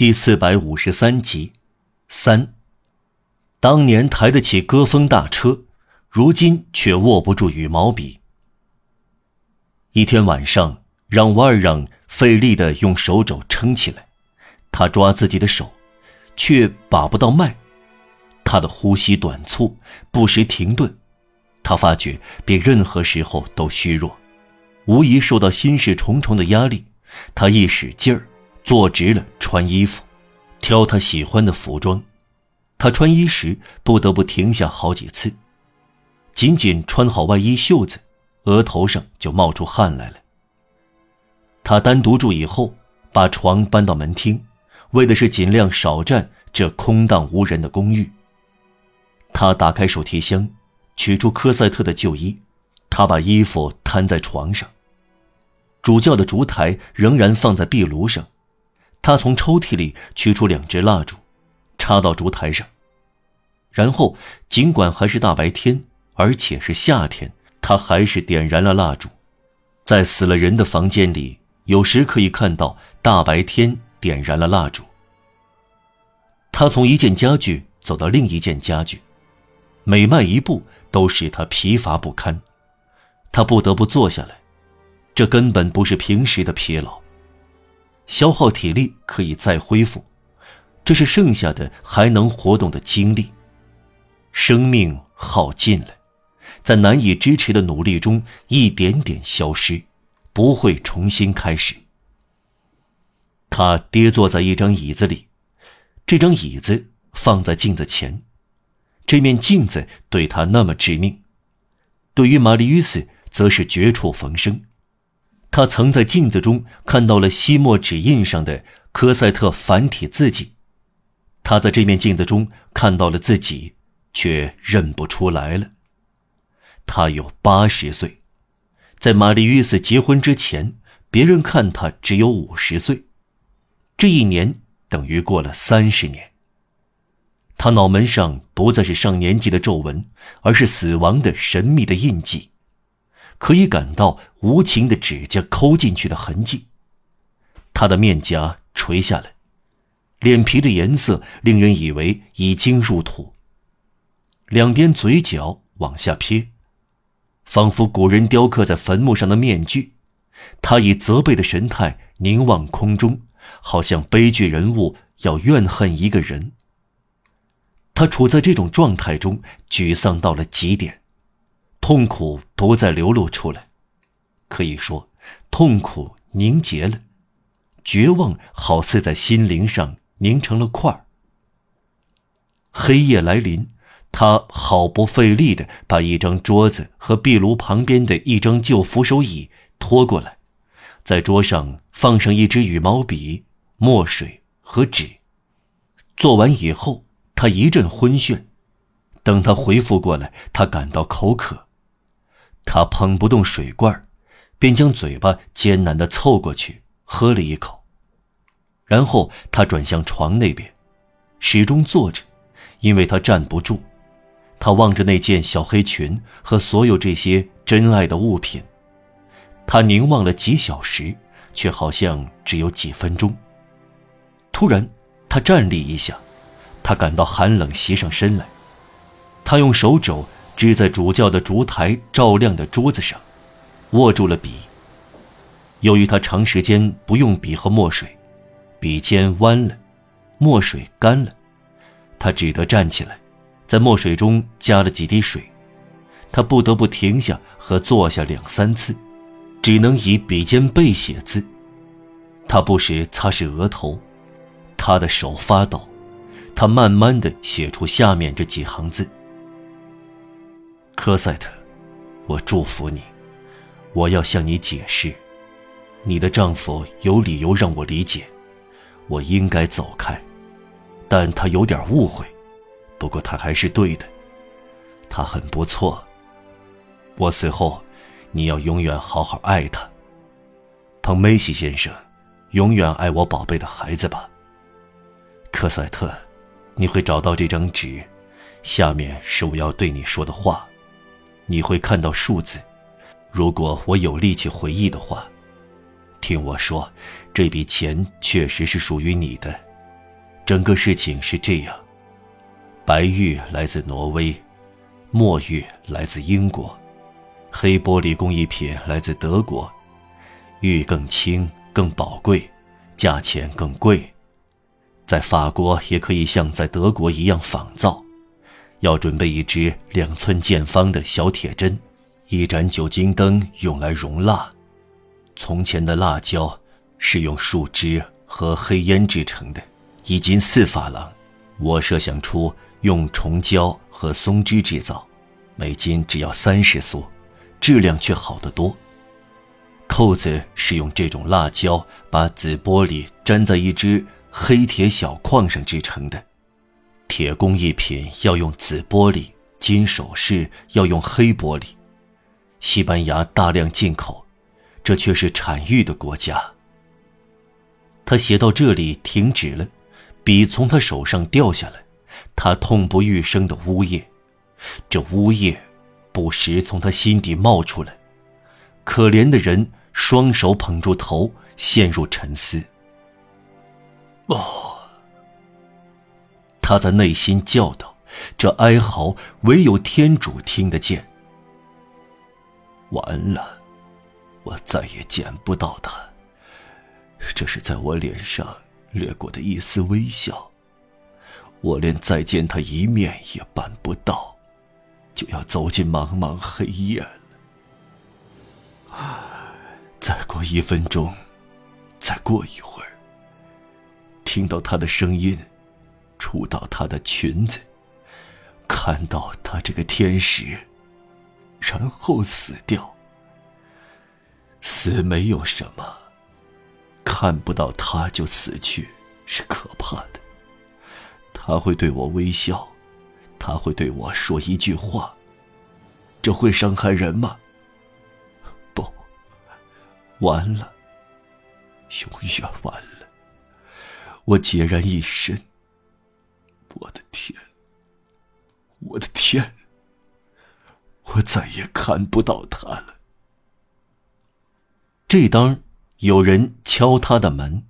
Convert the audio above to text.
第四百五十三集，三。当年抬得起歌风大车，如今却握不住羽毛笔。一天晚上，让瓦尔让费力的用手肘撑起来，他抓自己的手，却把不到脉。他的呼吸短促，不时停顿。他发觉比任何时候都虚弱，无疑受到心事重重的压力。他一使劲儿。坐直了，穿衣服，挑他喜欢的服装。他穿衣时不得不停下好几次。仅仅穿好外衣袖子，额头上就冒出汗来了。他单独住以后，把床搬到门厅，为的是尽量少占这空荡无人的公寓。他打开手提箱，取出科赛特的旧衣，他把衣服摊在床上。主教的烛台仍然放在壁炉上。他从抽屉里取出两支蜡烛，插到烛台上。然后，尽管还是大白天，而且是夏天，他还是点燃了蜡烛。在死了人的房间里，有时可以看到大白天点燃了蜡烛。他从一件家具走到另一件家具，每迈一步都使他疲乏不堪。他不得不坐下来，这根本不是平时的疲劳。消耗体力可以再恢复，这是剩下的还能活动的精力。生命耗尽了，在难以支持的努力中一点点消失，不会重新开始。他跌坐在一张椅子里，这张椅子放在镜子前，这面镜子对他那么致命，对于玛丽·约斯则是绝处逢生。他曾在镜子中看到了吸墨纸印上的科赛特繁体字迹，他在这面镜子中看到了自己，却认不出来了。他有八十岁，在玛丽·约斯结婚之前，别人看他只有五十岁，这一年等于过了三十年。他脑门上不再是上年纪的皱纹，而是死亡的神秘的印记。可以感到无情的指甲抠进去的痕迹，他的面颊垂下来，脸皮的颜色令人以为已经入土。两边嘴角往下撇，仿佛古人雕刻在坟墓上的面具。他以责备的神态凝望空中，好像悲剧人物要怨恨一个人。他处在这种状态中，沮丧到了极点。痛苦不再流露出来，可以说，痛苦凝结了，绝望好似在心灵上凝成了块儿。黑夜来临，他毫不费力地把一张桌子和壁炉旁边的一张旧扶手椅拖过来，在桌上放上一支羽毛笔、墨水和纸。做完以后，他一阵昏眩。等他恢复过来，他感到口渴。他捧不动水罐，便将嘴巴艰难地凑过去喝了一口。然后他转向床那边，始终坐着，因为他站不住。他望着那件小黑裙和所有这些珍爱的物品，他凝望了几小时，却好像只有几分钟。突然，他站立一下，他感到寒冷袭上身来，他用手肘。支在主教的烛台照亮的桌子上，握住了笔。由于他长时间不用笔和墨水，笔尖弯了，墨水干了，他只得站起来，在墨水中加了几滴水。他不得不停下和坐下两三次，只能以笔尖背写字。他不时擦拭额头，他的手发抖。他慢慢地写出下面这几行字。科赛特，我祝福你。我要向你解释，你的丈夫有理由让我理解，我应该走开，但他有点误会。不过他还是对的，他很不错。我死后，你要永远好好爱他。彭梅西先生，永远爱我宝贝的孩子吧。科赛特，你会找到这张纸，下面是我要对你说的话。你会看到数字，如果我有力气回忆的话，听我说，这笔钱确实是属于你的，整个事情是这样：白玉来自挪威，墨玉来自英国，黑玻璃工艺品来自德国。玉更轻、更宝贵，价钱更贵。在法国也可以像在德国一样仿造，要准备一支两寸见方的小铁针，一盏酒精灯用来熔蜡。从前的蜡胶是用树枝和黑烟制成的。一斤四法郎，我设想出用虫胶和松脂制造，每斤只要三十苏，质量却好得多。扣子是用这种蜡胶把紫玻璃粘在一只黑铁小框上制成的。铁工艺品要用紫玻璃，金首饰要用黑玻璃。西班牙大量进口，这却是产玉的国家。他写到这里停止了。笔从他手上掉下来，他痛不欲生的呜咽，这呜咽不时从他心底冒出来。可怜的人双手捧住头，陷入沉思。哦，他在内心叫道：“这哀嚎唯有天主听得见。”完了，我再也见不到他。这是在我脸上。掠过的一丝微笑，我连再见他一面也办不到，就要走进茫茫黑夜了。再过一分钟，再过一会儿，听到他的声音，触到她的裙子，看到她这个天使，然后死掉。死没有什么。看不到他就死去，是可怕的。他会对我微笑，他会对我说一句话。这会伤害人吗？不，完了，永远完了。我孑然一身。我的天，我的天，我再也看不到他了。这当。有人敲他的门，